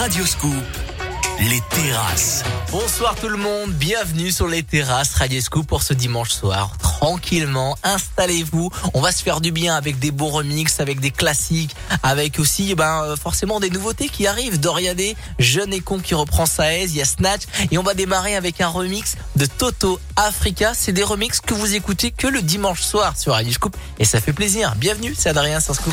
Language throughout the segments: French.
Radioscoop. Les terrasses. Bonsoir tout le monde, bienvenue sur les terrasses Radio Scoop pour ce dimanche soir. Tranquillement, installez-vous. On va se faire du bien avec des bons remixes, avec des classiques, avec aussi ben euh, forcément des nouveautés qui arrivent. Doriadé, Jeune et con qui reprend sa aise, il y a Snatch et on va démarrer avec un remix de Toto Africa. C'est des remixes que vous écoutez que le dimanche soir sur Radio Scoop et ça fait plaisir. Bienvenue, c'est Adrien sur Scoop.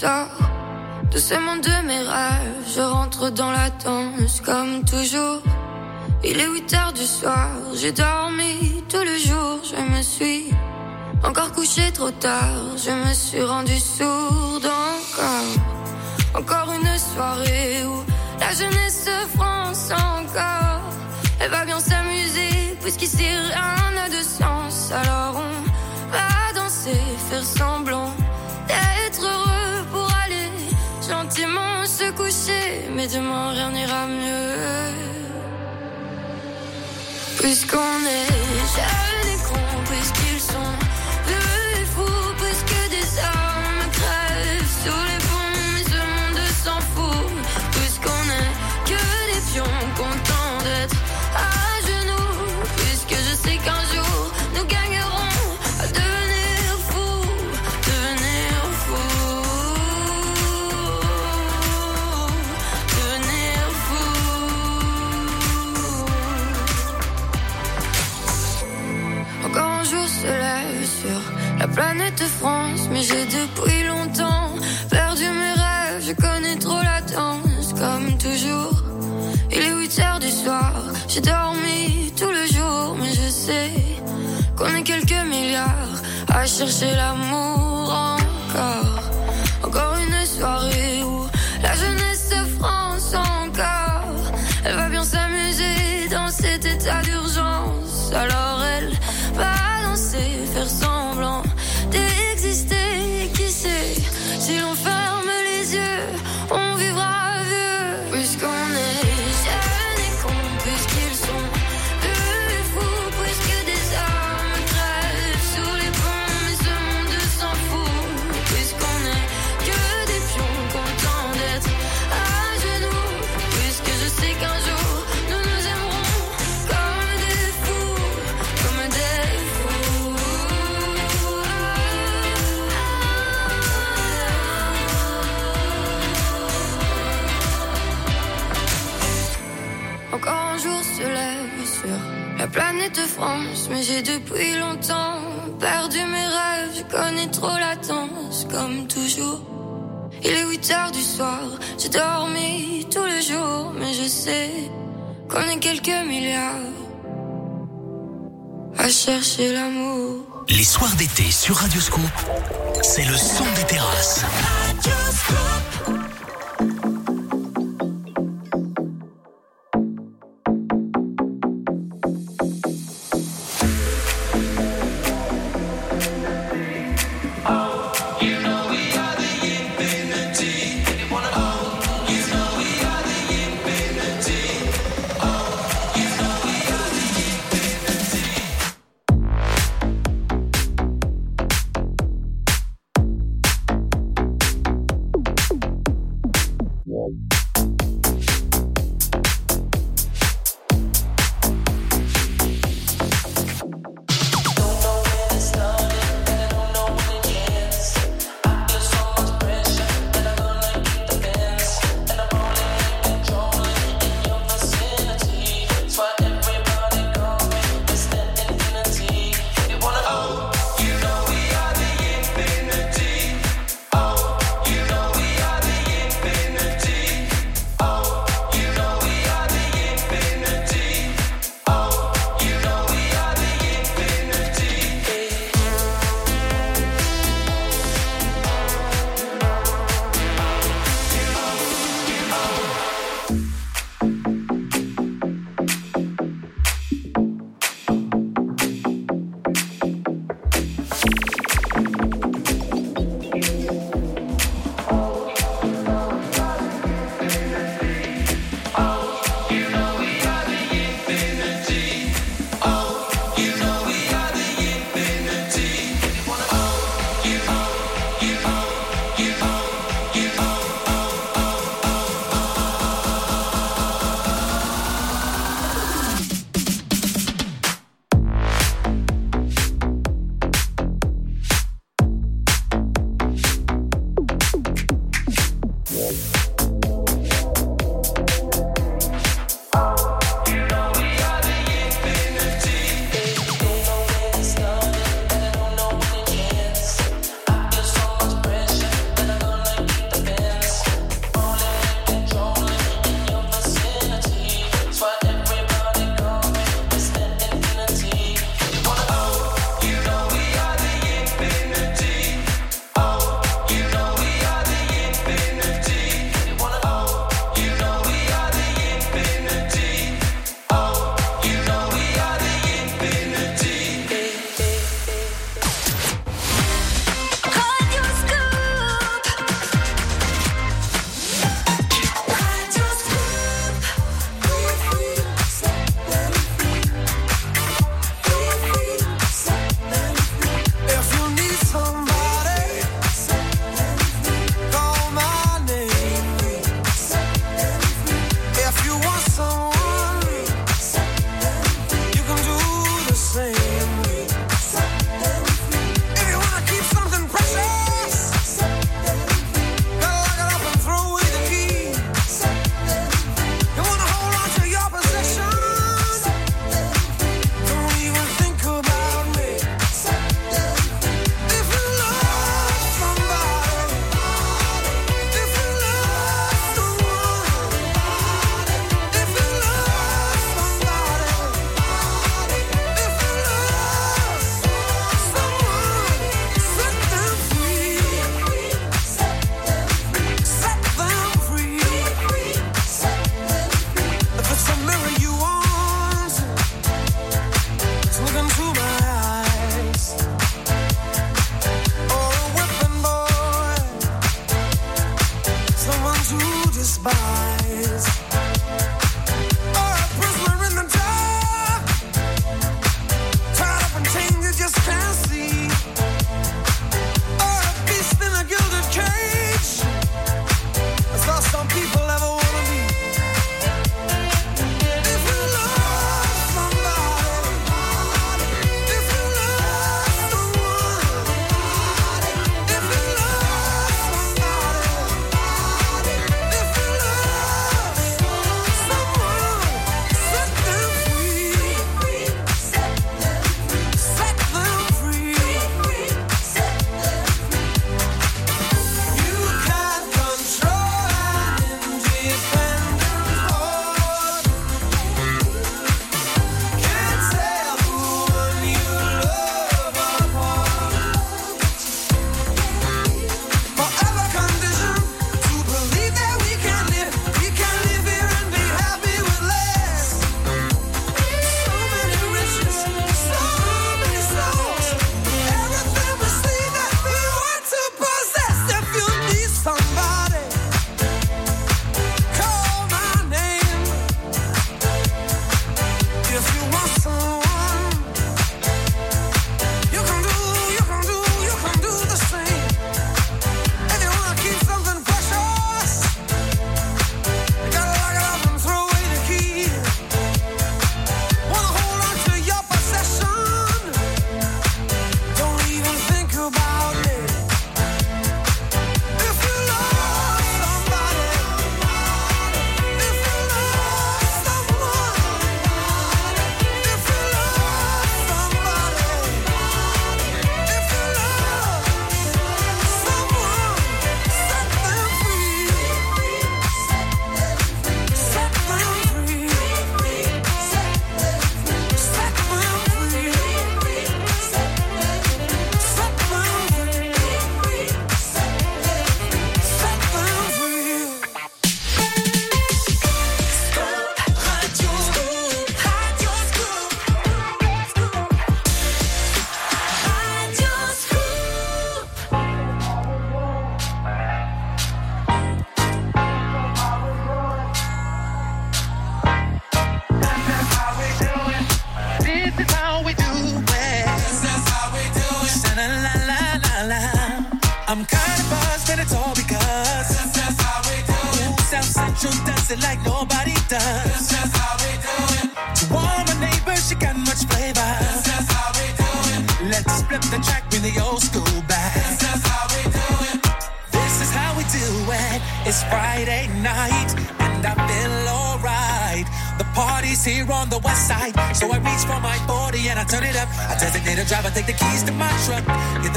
Sors de ce monde de mes rêves. Je rentre dans la danse comme toujours. Il est 8 heures du soir, j'ai dormi tout le jour, je me suis encore couché trop tard, je me suis rendu sourde encore. Encore une soirée où la jeunesse se France encore. Elle va bien s'amuser, puisqu'ici rien n'a de sens. Alors on va danser, faire semblant d'être heureux gentiment se coucher. Mais demain rien n'ira mieux. Puisqu'on est planète France, mais j'ai depuis longtemps perdu mes rêves. Je connais trop la danse, comme toujours. Il est 8 heures du soir, j'ai dormi tout le jour, mais je sais qu'on est quelques milliards à chercher l'amour encore. Encore une soirée où la jeunesse se France encore. Elle va bien s'amuser dans cet état d'urgence. Alors la planète France, mais j'ai depuis longtemps perdu mes rêves. Je connais trop la danse, comme toujours. Il est 8 heures du soir, j'ai dormi tout le jour, mais je sais qu'on est quelques milliards à chercher l'amour. Les soirs d'été sur Radioscoop, c'est le son des terrasses. Thank despise.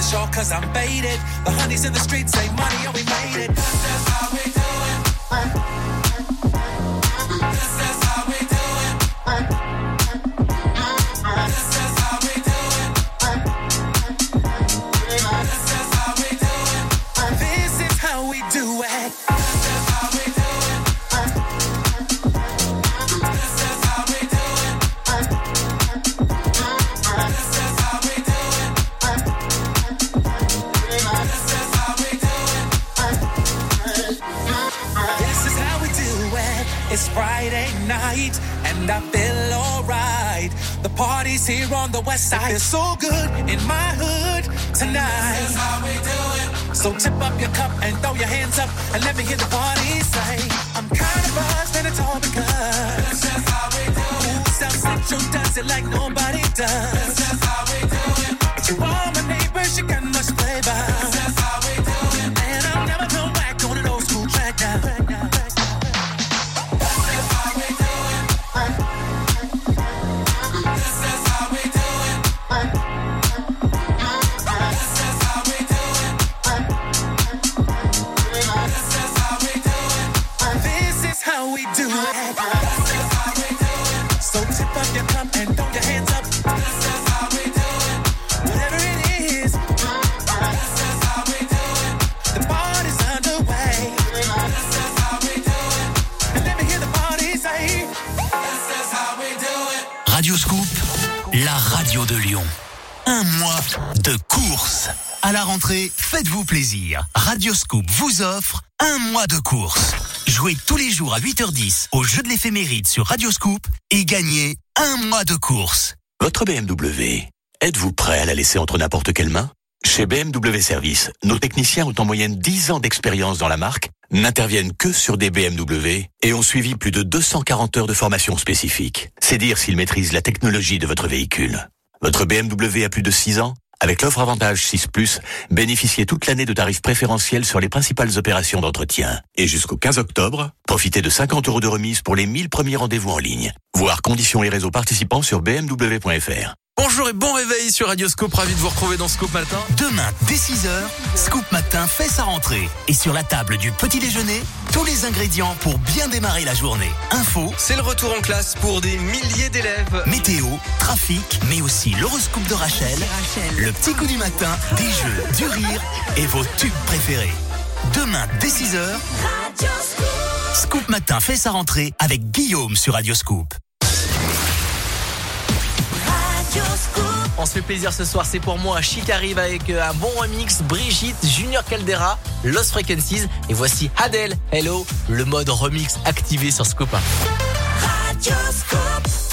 sure, cause I'm baited. The honeys in the streets say money, oh, we It's Friday night and I feel alright. The party's here on the west side. It's so good in my hood tonight. This is how we do it. So tip up your cup and throw your hands up and let me hear the party say, I'm kind of buzzed and it's all because. This is how we do it. South Central does it like nobody does. This is how we do it. You are my neighbors, you got much flavor. un mois de course. À la rentrée, faites-vous plaisir. Radioscoop vous offre un mois de course. Jouez tous les jours à 8h10 au jeu de l'éphéméride sur Radioscoop et gagnez un mois de course. Votre BMW, êtes-vous prêt à la laisser entre n'importe quelle main? Chez BMW Service, nos techniciens ont en moyenne 10 ans d'expérience dans la marque, n'interviennent que sur des BMW et ont suivi plus de 240 heures de formation spécifique. C'est dire s'ils maîtrisent la technologie de votre véhicule. Votre BMW a plus de 6 ans avec l'offre Avantage 6 ⁇ bénéficiez toute l'année de tarifs préférentiels sur les principales opérations d'entretien. Et jusqu'au 15 octobre, profitez de 50 euros de remise pour les 1000 premiers rendez-vous en ligne. Voir conditions et réseaux participants sur bmw.fr. Bonjour et bon réveil sur Radio Scoop, ravi de vous retrouver dans Scoop Matin. Demain, dès 6h, Scoop Matin fait sa rentrée. Et sur la table du petit déjeuner, tous les ingrédients pour bien démarrer la journée. Info, C'est le retour en classe pour des milliers d'élèves. météo, trafic, mais aussi l'horoscope de Rachel, le petit coup du matin, des jeux, du rire et vos tubes préférés. Demain, dès 6h, Scoop Matin fait sa rentrée avec Guillaume sur Radio Scoop. On se fait plaisir ce soir, c'est pour moi. Chic arrive avec euh, un bon remix. Brigitte, Junior Caldera, Lost Frequencies. Et voici Adele, Hello, le mode remix activé sur Scoop 1. Hello,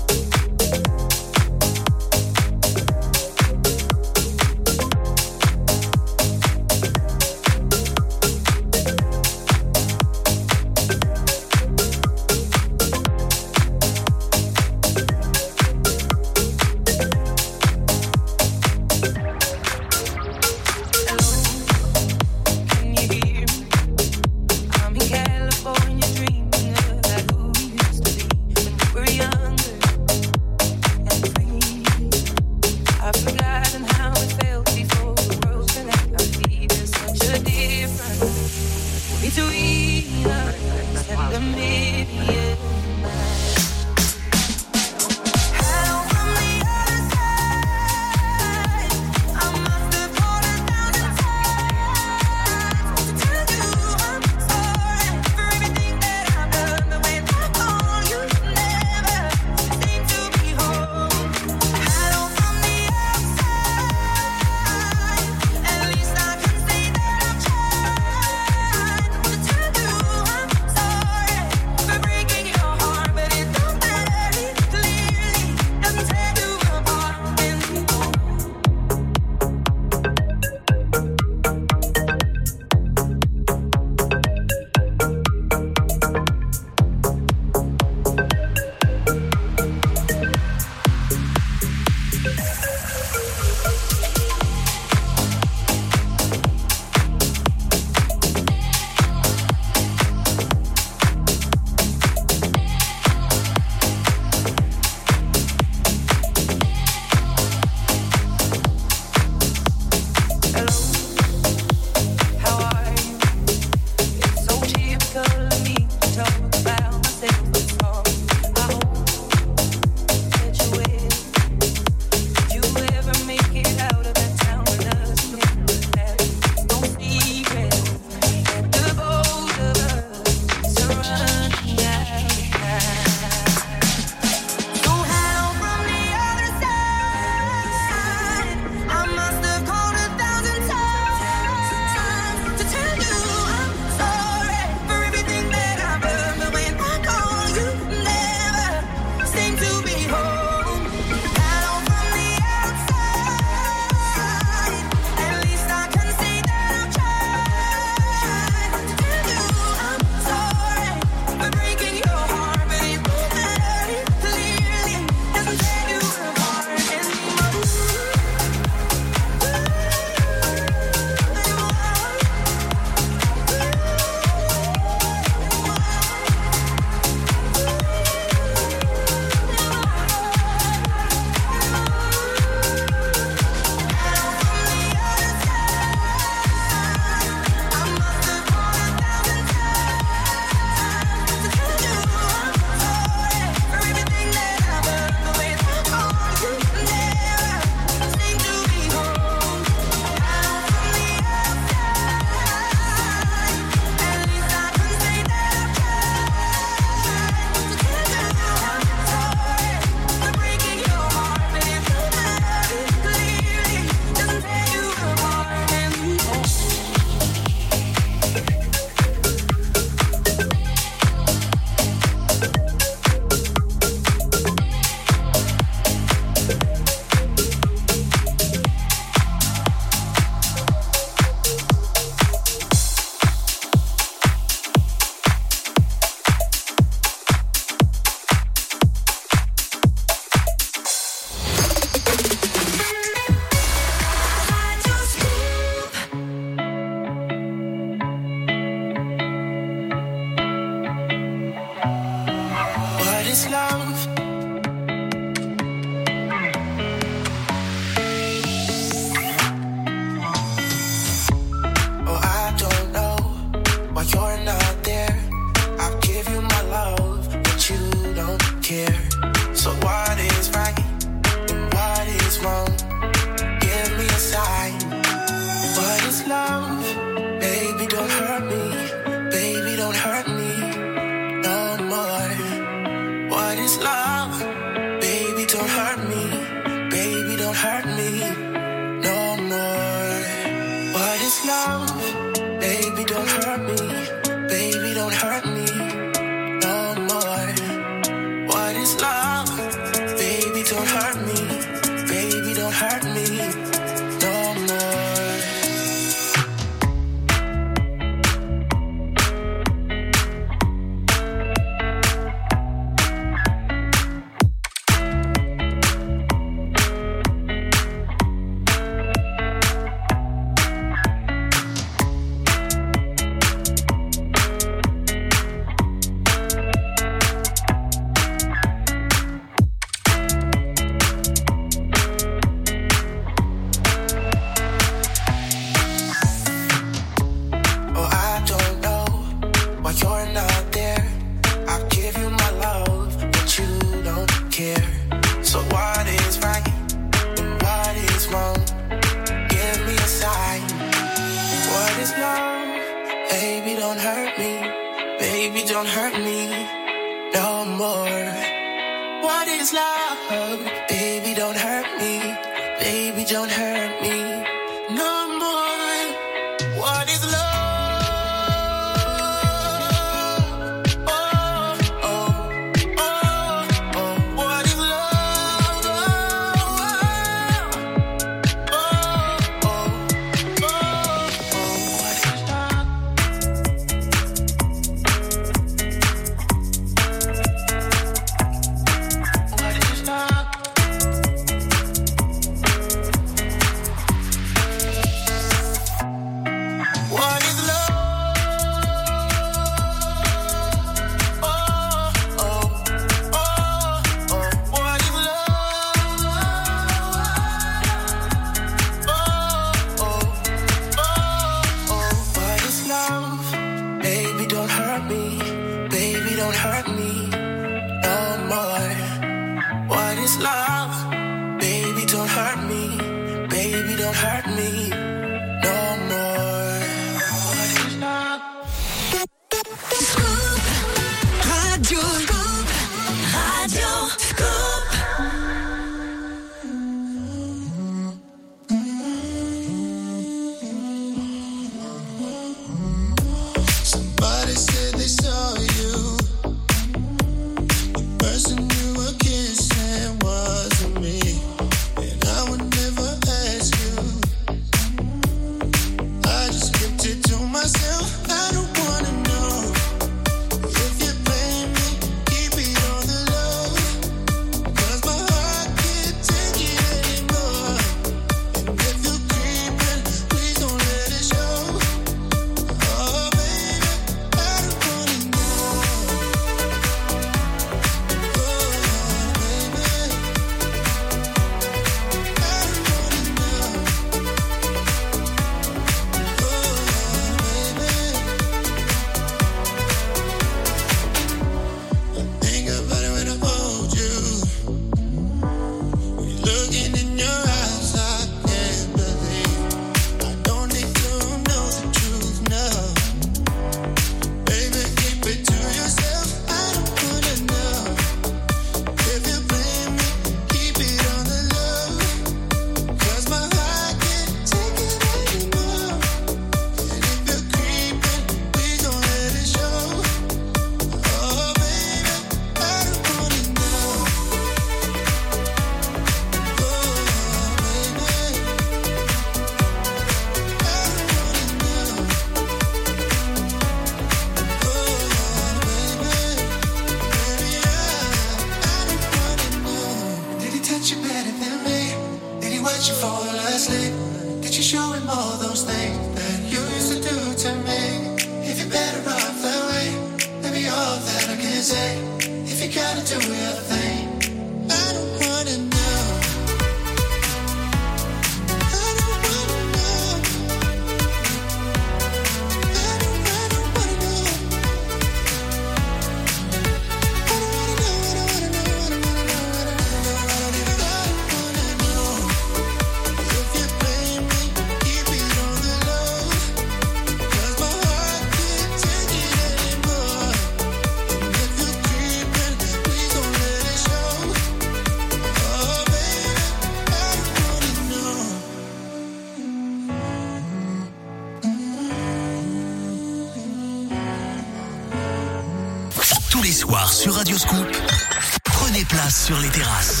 sur les terrasses.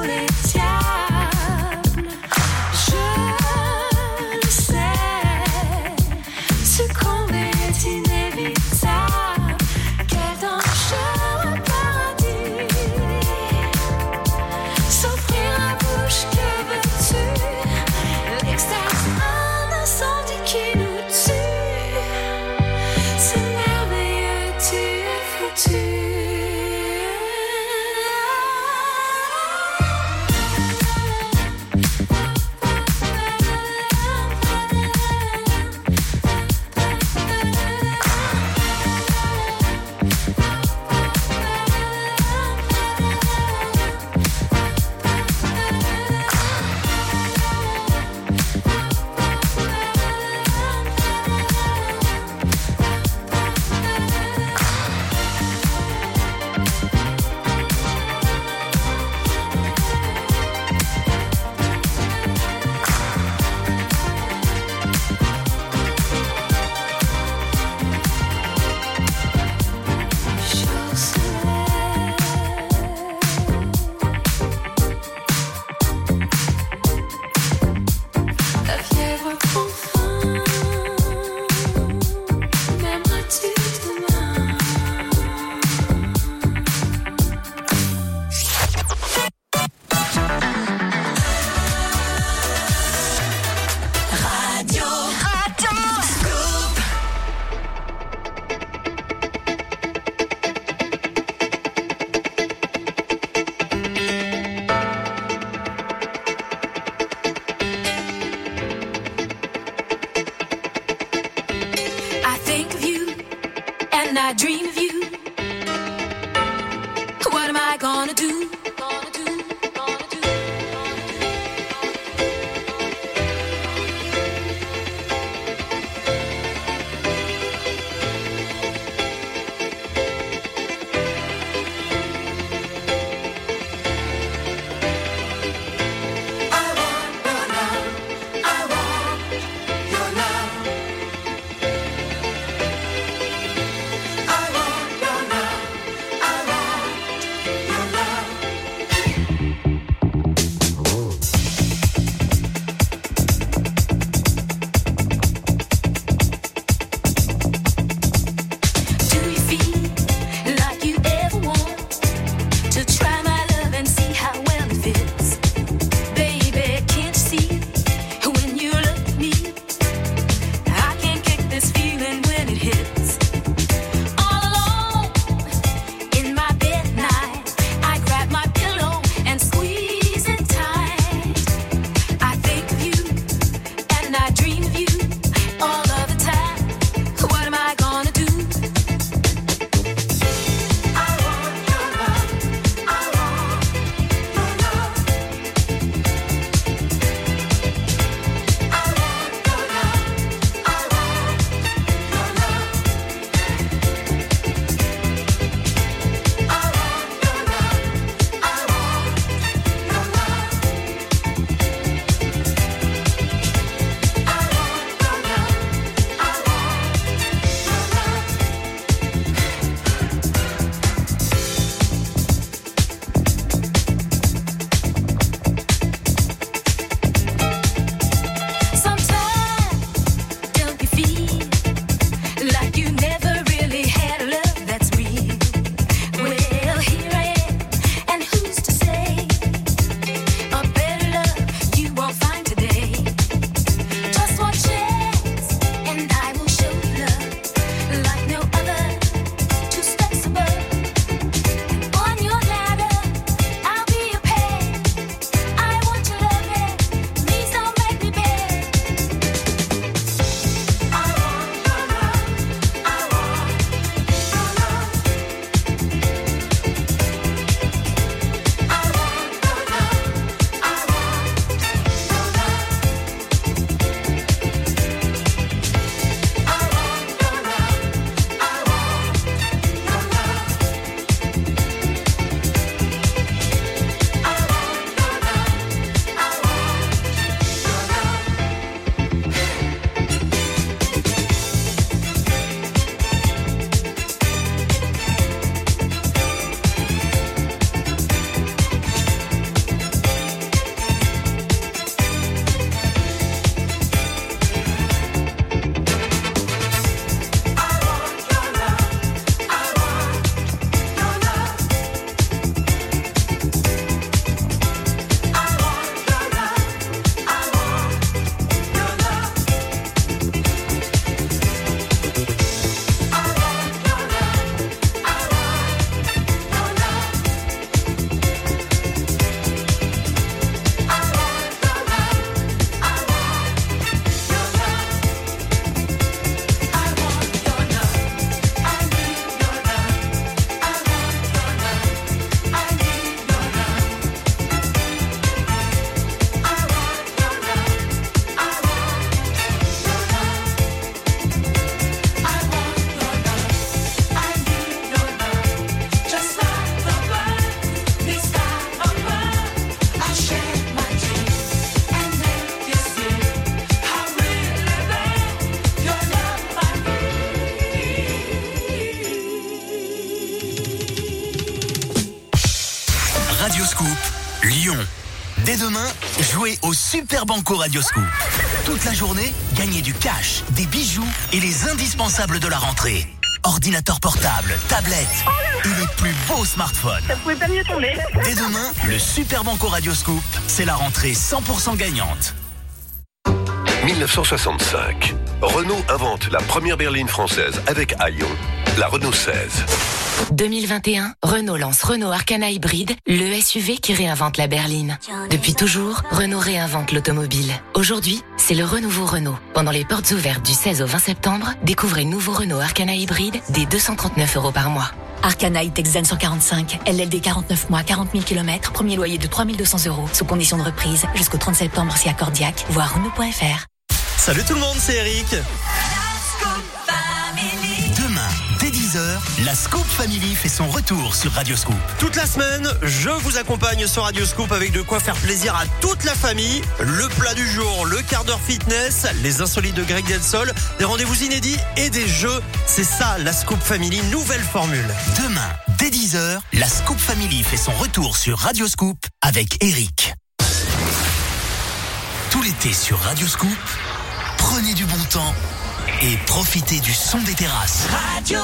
Sous les jouez au Super Banco Radioscoop. Toute la journée, gagnez du cash, des bijoux et les indispensables de la rentrée. Ordinateur portable, tablette et les plus beaux smartphones. Ça pouvait pas mieux tomber. Dès demain, le Super Banco Radioscoop, c'est la rentrée 100% gagnante. 1965. Renault invente la première berline française avec Aion, la Renault 16. 2021, Renault lance Renault Arcana Hybride, le SUV qui réinvente la berline. Depuis toujours, Renault réinvente l'automobile. Aujourd'hui, c'est le renouveau Renault. Pendant les portes ouvertes du 16 au 20 septembre, découvrez nouveau Renault Arcana Hybride dès 239 euros par mois. Arcana Texan 145, LLD 49 mois, 40 000 km, premier loyer de 3200 euros, sous condition de reprise, jusqu'au 30 septembre si accordiaque, voire Renault.fr. Salut tout le monde, c'est Eric. La Scoop Family fait son retour sur Radioscoop. Toute la semaine, je vous accompagne sur Radio Scoop avec de quoi faire plaisir à toute la famille. Le plat du jour, le quart d'heure fitness, les insolites de Greg Delsol, des rendez-vous inédits et des jeux. C'est ça, la Scoop Family, nouvelle formule. Demain, dès 10h, la Scoop Family fait son retour sur Radioscoop avec Eric. Tout l'été sur Radioscoop, prenez du bon temps et profitez du son des terrasses. Radio.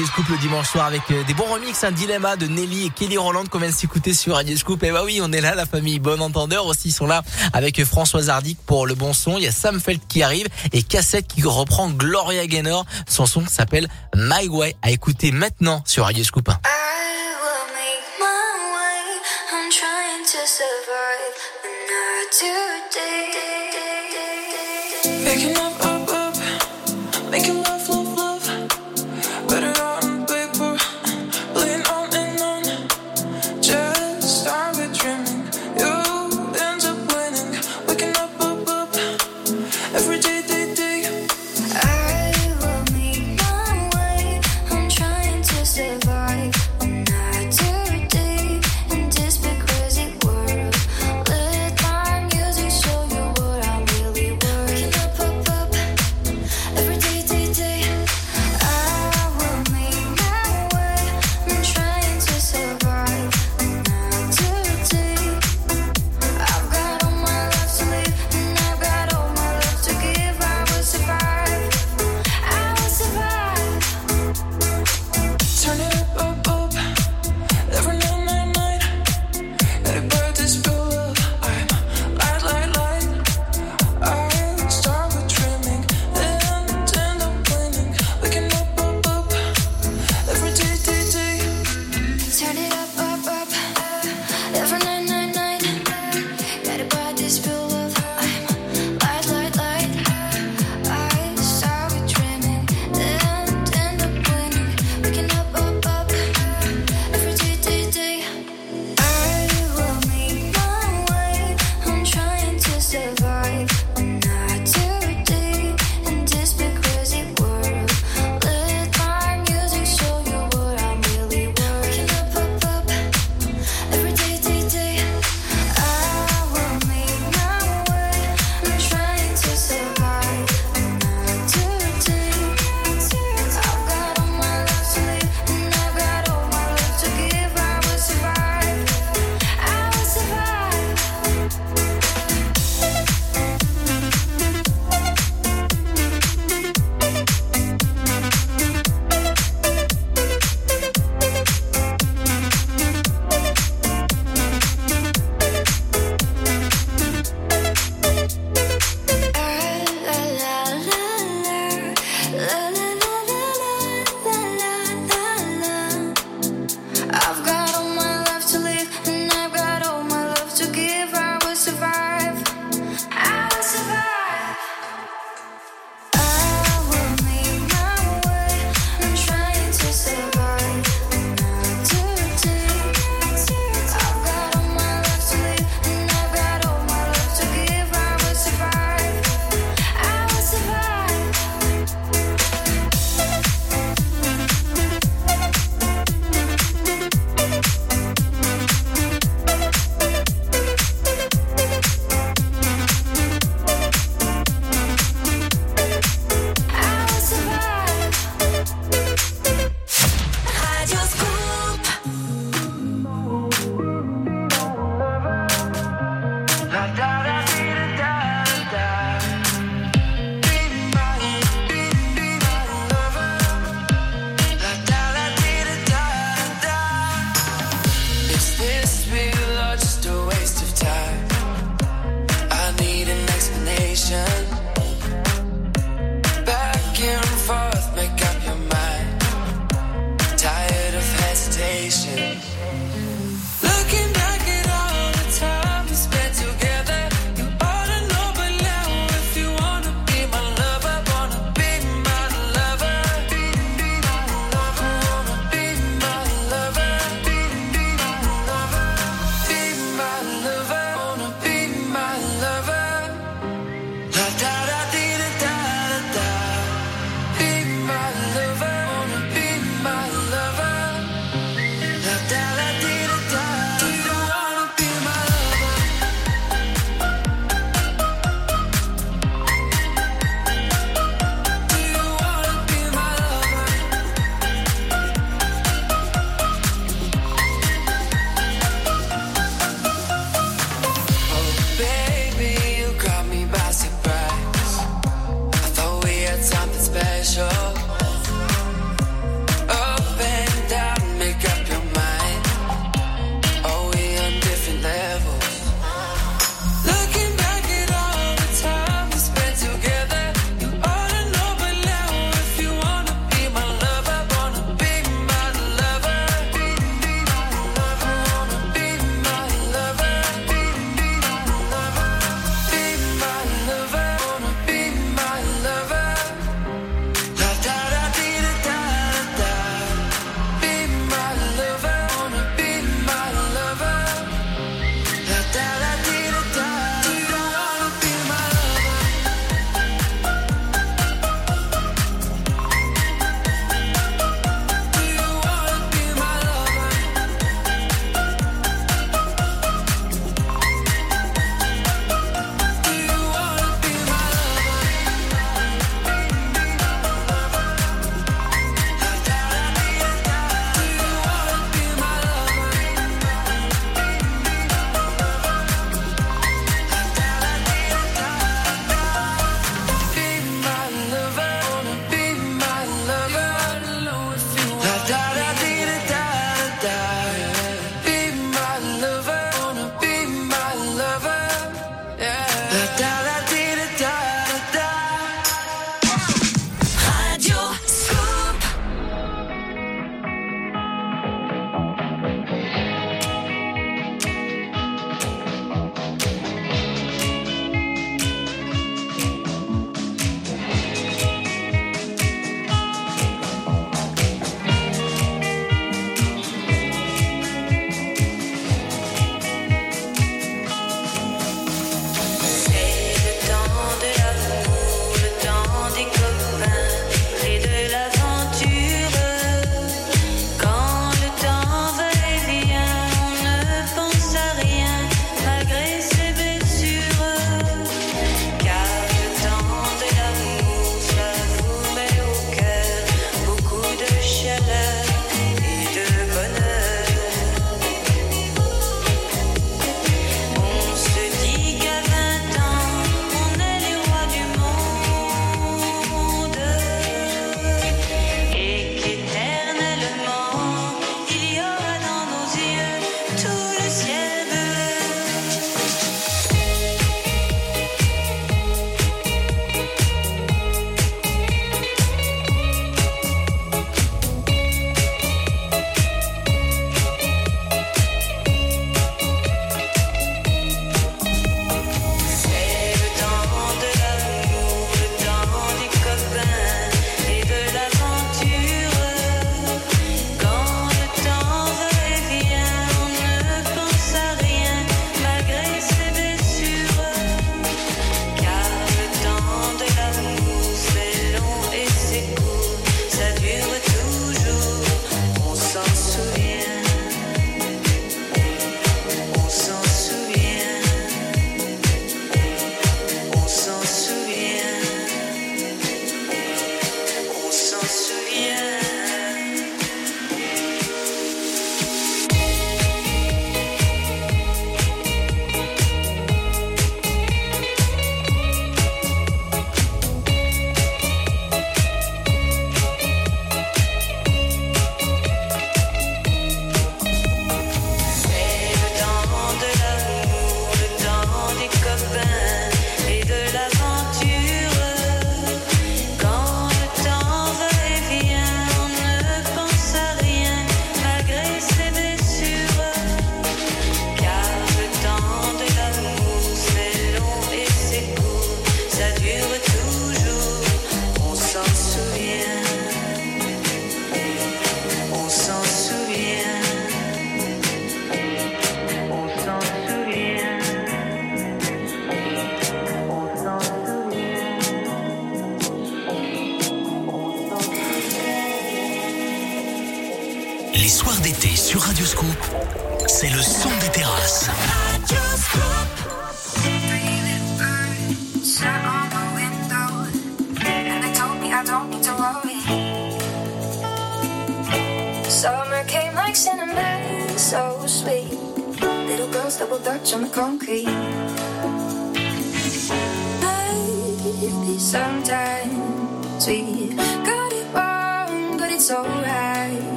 Radio Scoop le dimanche soir avec euh, des bons remixes, un dilemma de Nelly et Kelly Roland qu'on vient de s'écouter sur Radio Scoop. Et bah oui, on est là, la famille Bon Entendeur aussi ils sont là avec euh, Françoise Hardy pour le bon son. Il y a Sam Feld qui arrive et Cassette qui reprend Gloria Gaynor. Son son s'appelle My Way à écouter maintenant sur Radio Scoop.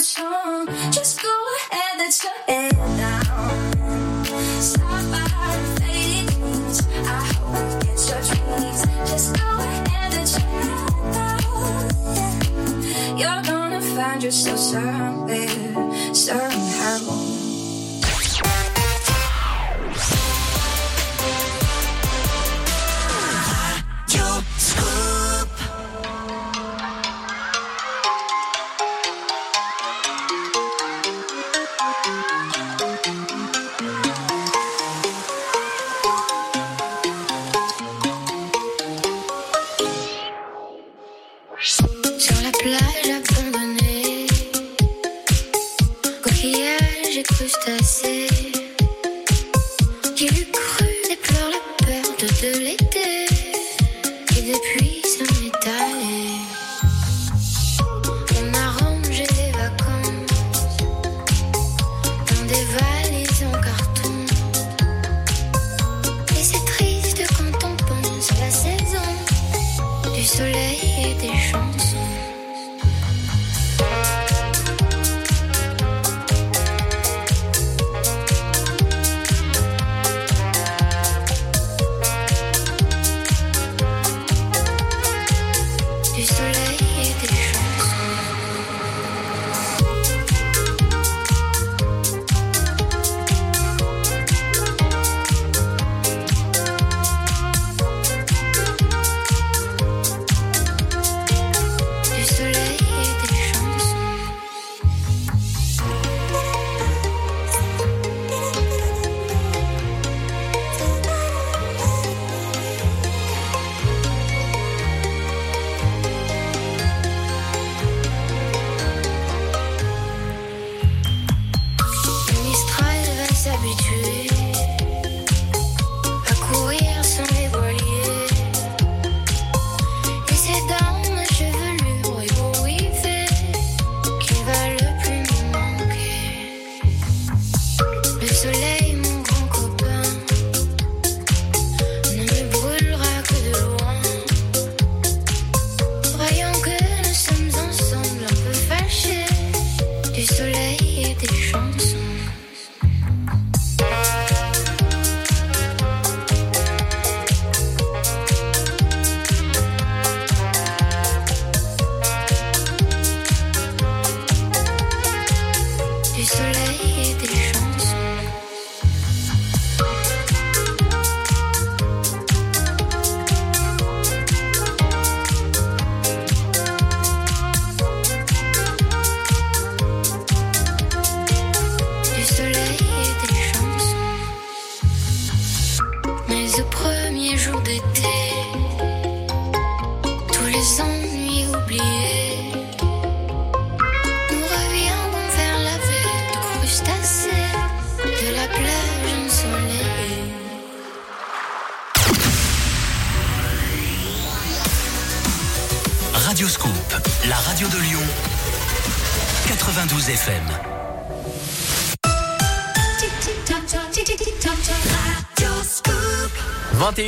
that's wrong. Just go ahead, that's your head down. Stop by the faded dreams. I hope it's your dreams. Just go ahead, that's your head down. You're gonna find yourself somewhere, somewhere.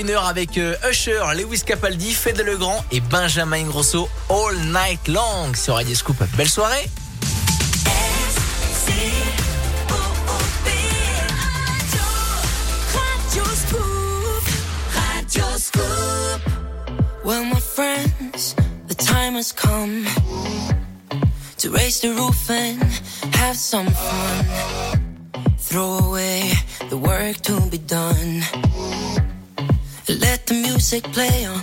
21h avec euh, Usher, Lewis Capaldi, Fede Legrand et Benjamin Grosso All Night Long sur Radio Scoop. Belle soirée Well, my friends, the time has come to raise the roof and have some fun. Throw away the work to be done. Let the music play on.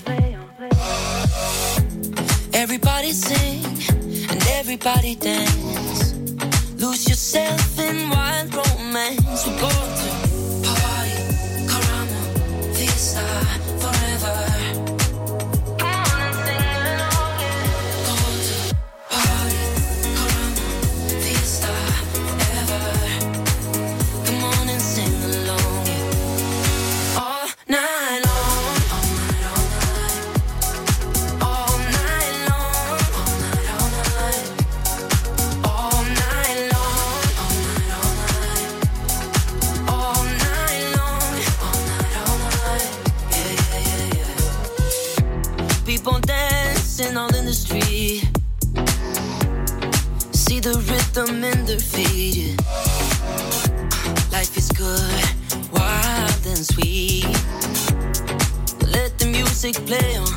Everybody sing and everybody dance. Lose yourself in wild romance. We go to party, caramba, fiesta, uh, forever. Their Life is good, wild and sweet. Let the music play on.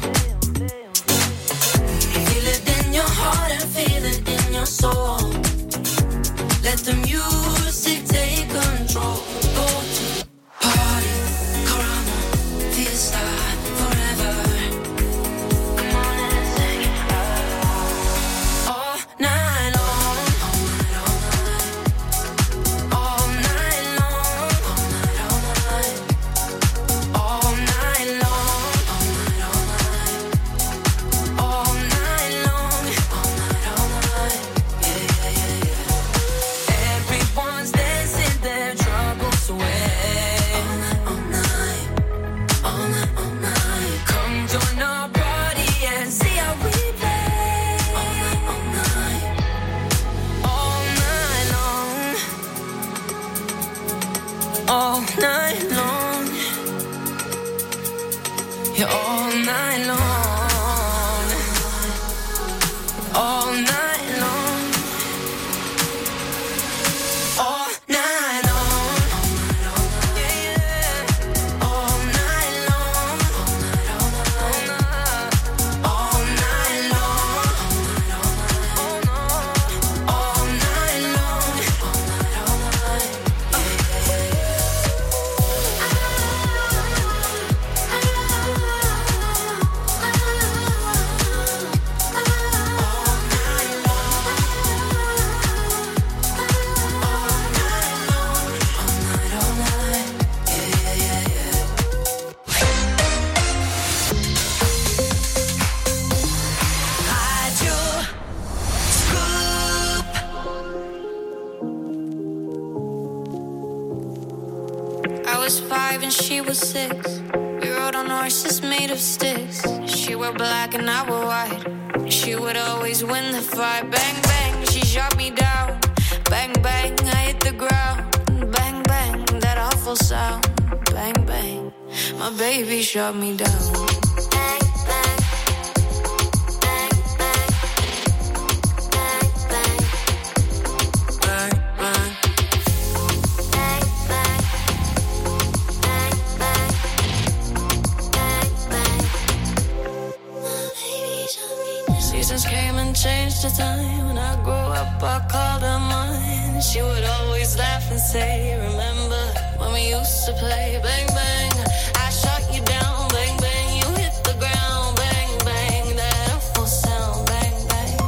The time. When I grew up, I called her mine. She would always laugh and say, Remember when we used to play? Bang, bang. I shot you down. Bang, bang. You hit the ground. Bang, bang. That awful sound. Bang, bang.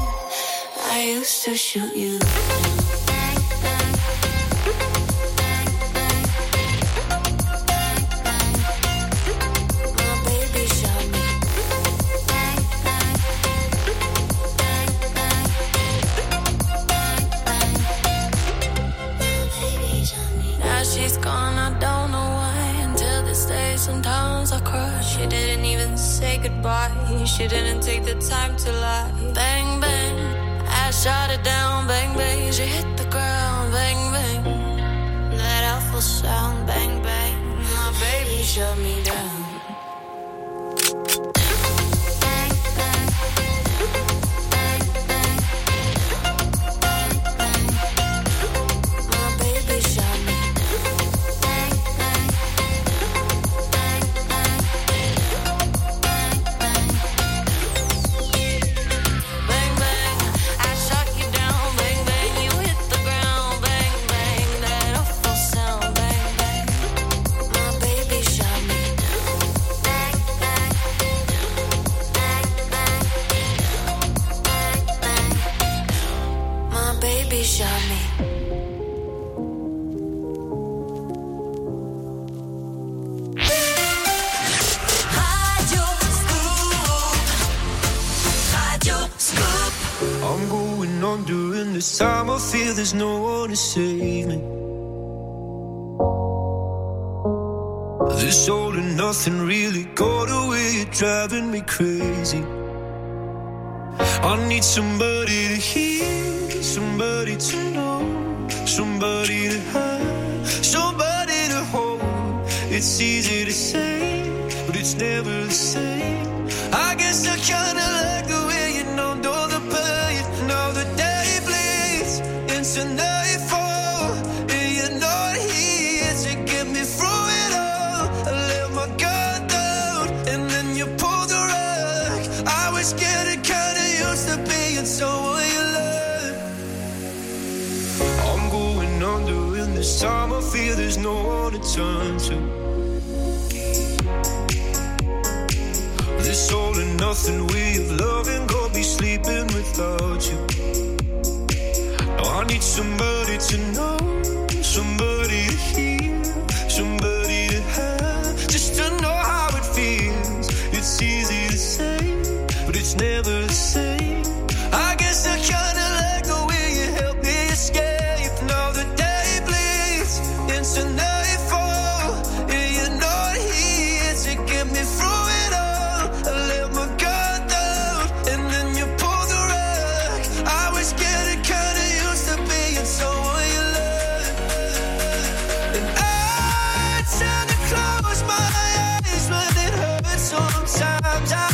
I used to shoot you. Sometimes I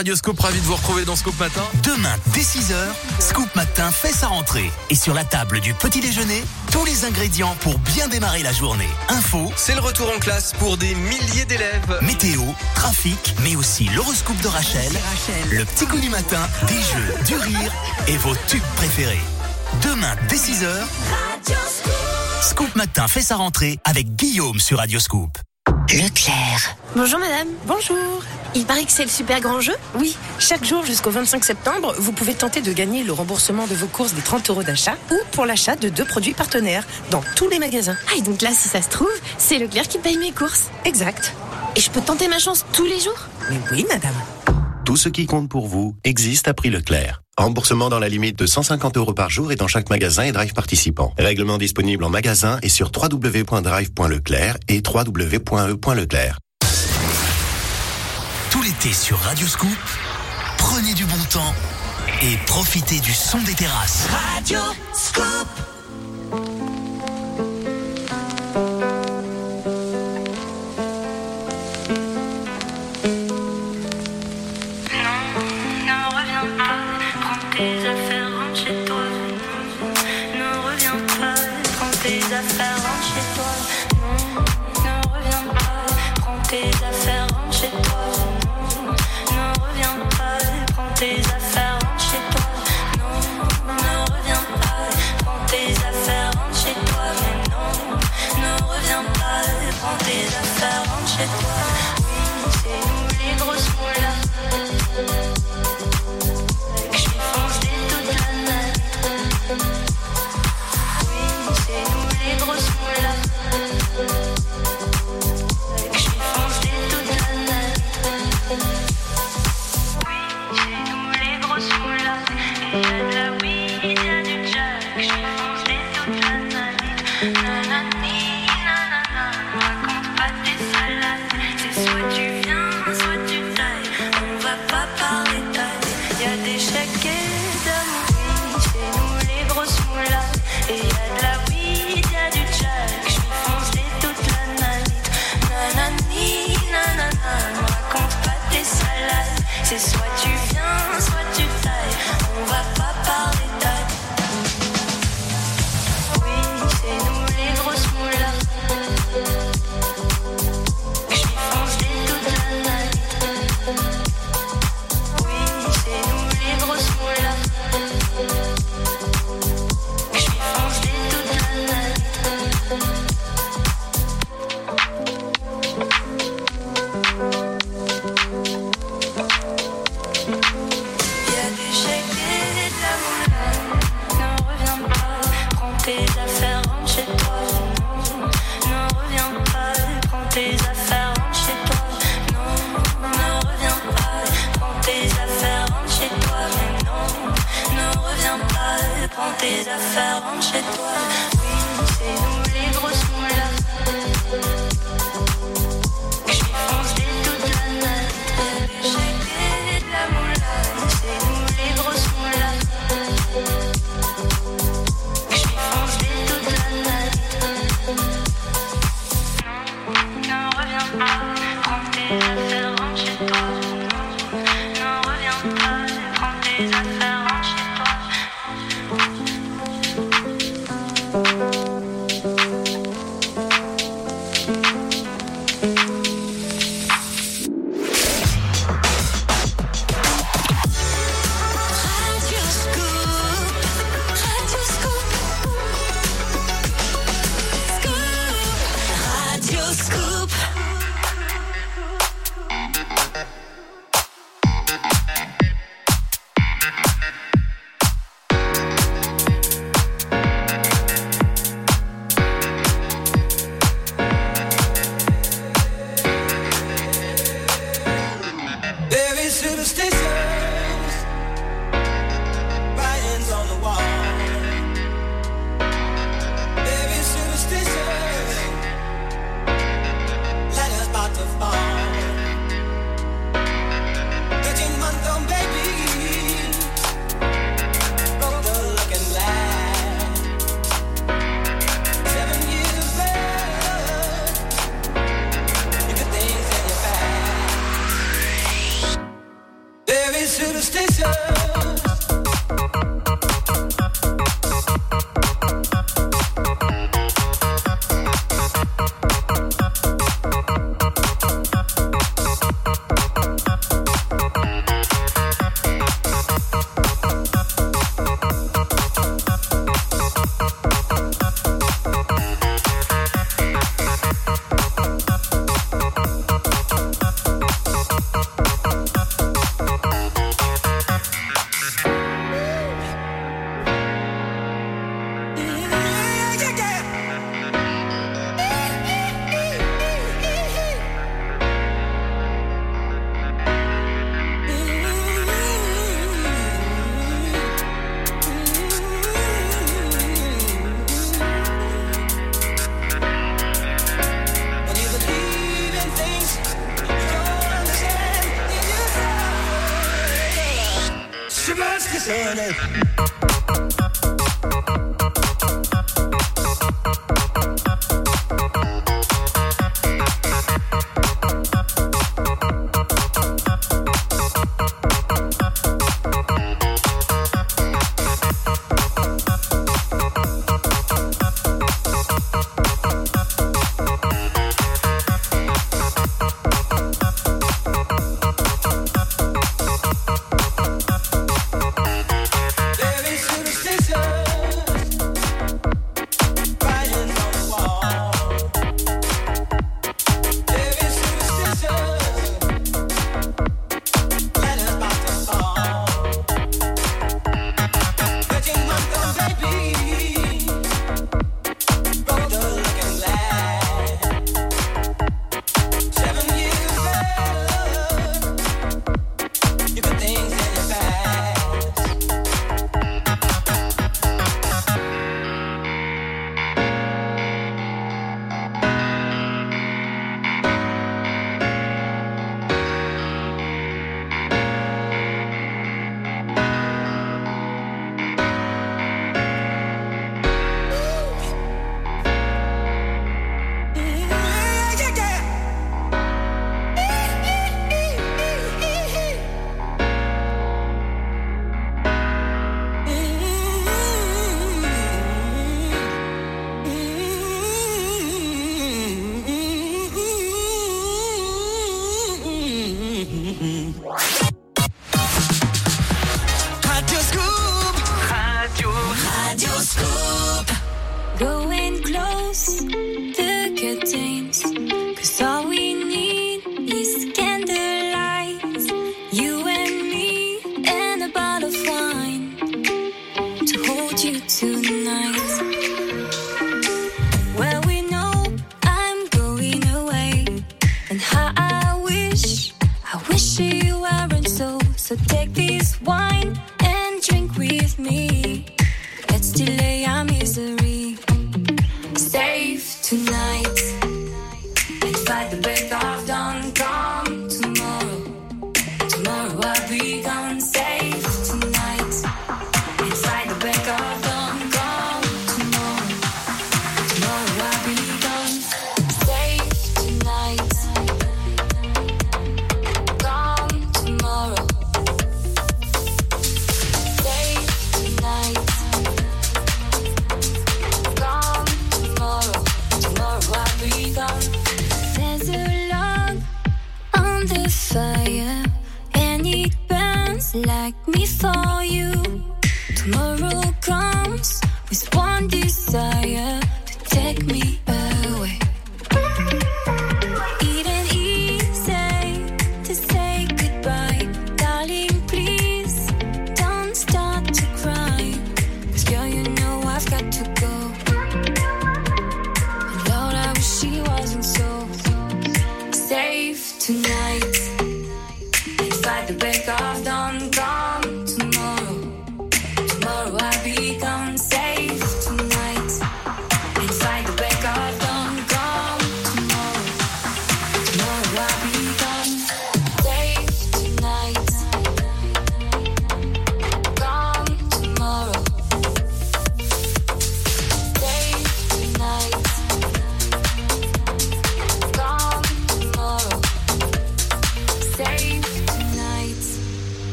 Sur Radioscope, ravi de vous retrouver dans Scoop Matin. Demain, dès 6h, Scoop Matin fait sa rentrée. Et sur la table du petit déjeuner, tous les ingrédients pour bien démarrer la journée. Info, C'est le retour en classe pour des milliers d'élèves. météo, trafic, mais aussi l'horoscope de Rachel, le petit coup du matin, des jeux, du rire et vos tubes préférés. Demain, dès 6h, Scoop Matin fait sa rentrée avec Guillaume sur Radioscoop. Leclerc. Bonjour madame. Bonjour. Il paraît que c'est le super grand jeu Oui, chaque jour jusqu'au 25 septembre, vous pouvez tenter de gagner le remboursement de vos courses des 30 euros d'achat ou pour l'achat de deux produits partenaires dans tous les magasins. Ah, et donc là, si ça se trouve, c'est Leclerc qui paye mes courses. Exact. Et je peux tenter ma chance tous les jours? Mais oui, madame. Tout ce qui compte pour vous existe à prix Leclerc. Remboursement dans la limite de 150 euros par jour et dans chaque magasin et drive participant. Règlement disponible en magasin et sur www.drive.leclerc et www.e.leclerc. Tout l'été sur Radioscoop, prenez du bon temps et profitez du son des terrasses. Radio Scoop. Tes affaires, rentre chez toi. Oui, c'est nous les la nuit.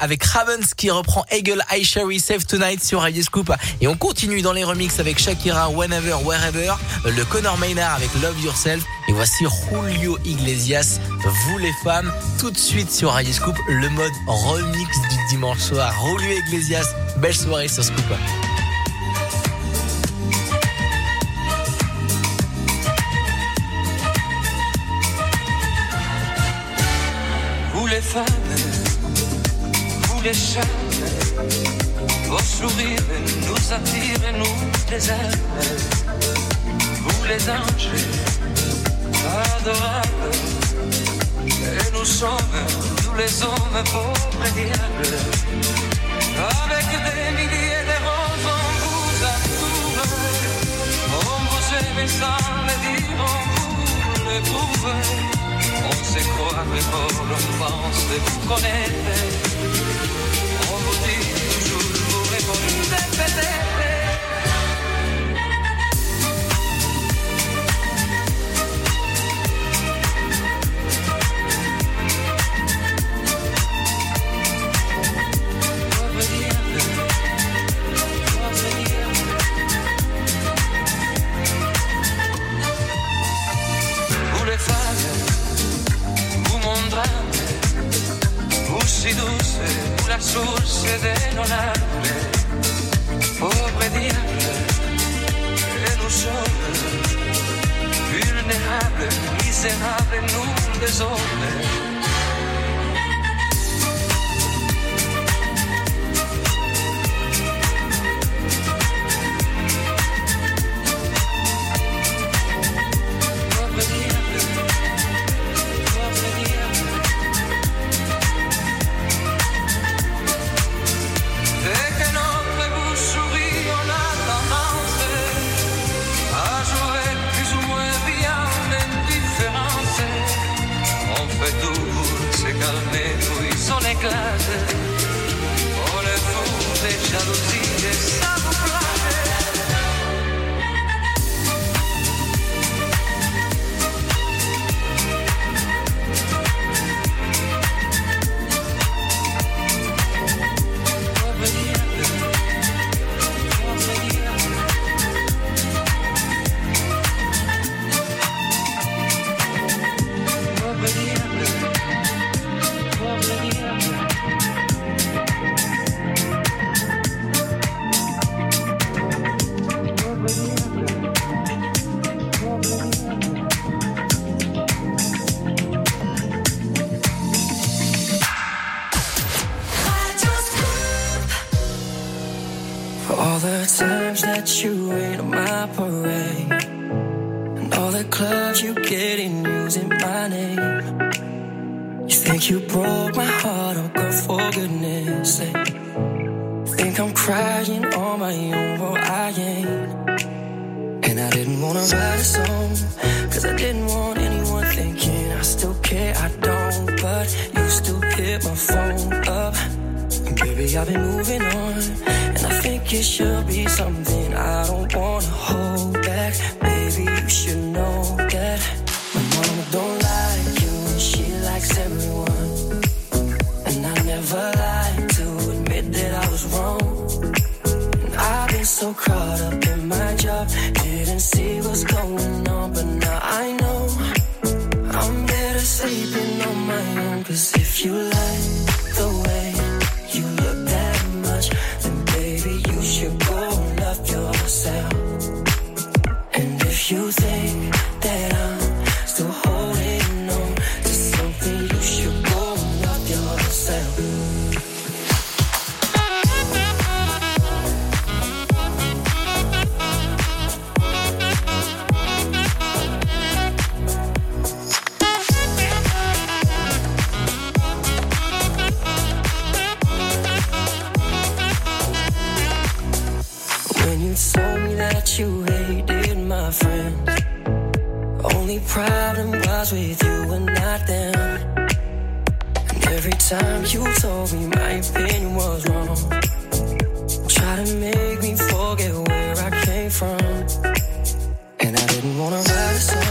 avec Ravens qui reprend Eagle I Sherry, Save Tonight sur Radio Scoop. Et on continue dans les remixes avec Shakira, Whenever, Wherever, le Connor Maynard avec Love Yourself. Et voici Julio Iglesias, vous les femmes, tout de suite sur Radio Scoop, le mode remix du dimanche soir. Julio Iglesias, belle soirée sur Scoop. Vos sourires nous attirent et nous désarment. Vous les anges adorables Et nous sommes, tous les hommes pauvres et diables Avec des milliers de roses on vous accourt On vous aime sans le dire, on vous l'éprouve on se croit mais on pense vous connaître only problem was with you and not them. And every time you told me my opinion was wrong, try to make me forget where I came from. And I didn't wanna write a song.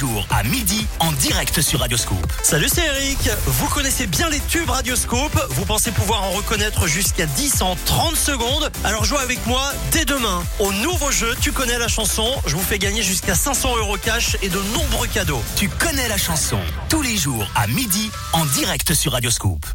Jours à midi en direct sur Radio Scoop. Salut, c'est Eric. Vous connaissez bien les tubes Radioscope. Vous pensez pouvoir en reconnaître jusqu'à 10 en 30 secondes. Alors jouez avec moi dès demain au nouveau jeu Tu connais la chanson. Je vous fais gagner jusqu'à 500 euros cash et de nombreux cadeaux. Tu connais la chanson. Tous les jours à midi en direct sur Radio Scoop.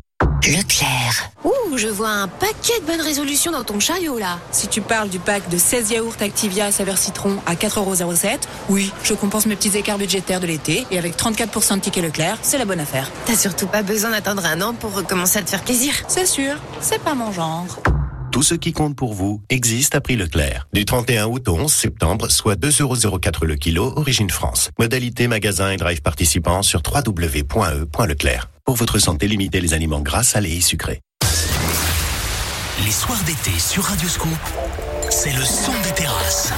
Leclerc. Ouh, je vois un paquet de bonnes résolutions dans ton chariot là. Si tu parles du pack de 16 yaourts Activia saveur citron à 4,07€, oui, je compense mes petits écarts budgétaires de l'été et avec 34% de tickets Leclerc, c'est la bonne affaire. T'as surtout pas besoin d'attendre un an pour recommencer à te faire plaisir. C'est sûr, c'est pas mon genre. Tout ce qui compte pour vous existe à prix Leclerc. Du 31 août au 11 septembre, soit 2,04€ le kilo, origine France. Modalité magasin et drive participants sur www.e.leclerc. Pour votre santé, limitez les aliments gras, salés et sucrés. Les soirs d'été sur Radio Scoop, c'est le son des terrasses.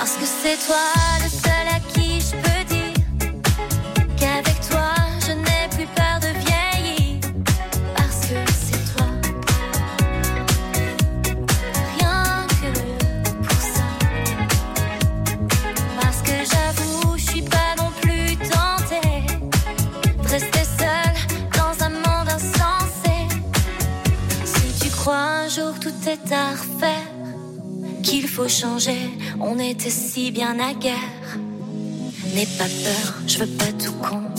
Parce que c'est toi le seul à qui je peux dire qu'avec toi je n'ai plus peur de vieillir. Parce que c'est toi. Rien que pour ça. Parce que j'avoue, je suis pas non plus tentée de rester seule dans un monde insensé. Si tu crois un jour tout est à refaire, qu'il faut changer, on était si bien à guerre. N'aie pas peur, je veux pas tout compliquer.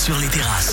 Sur les terrasses.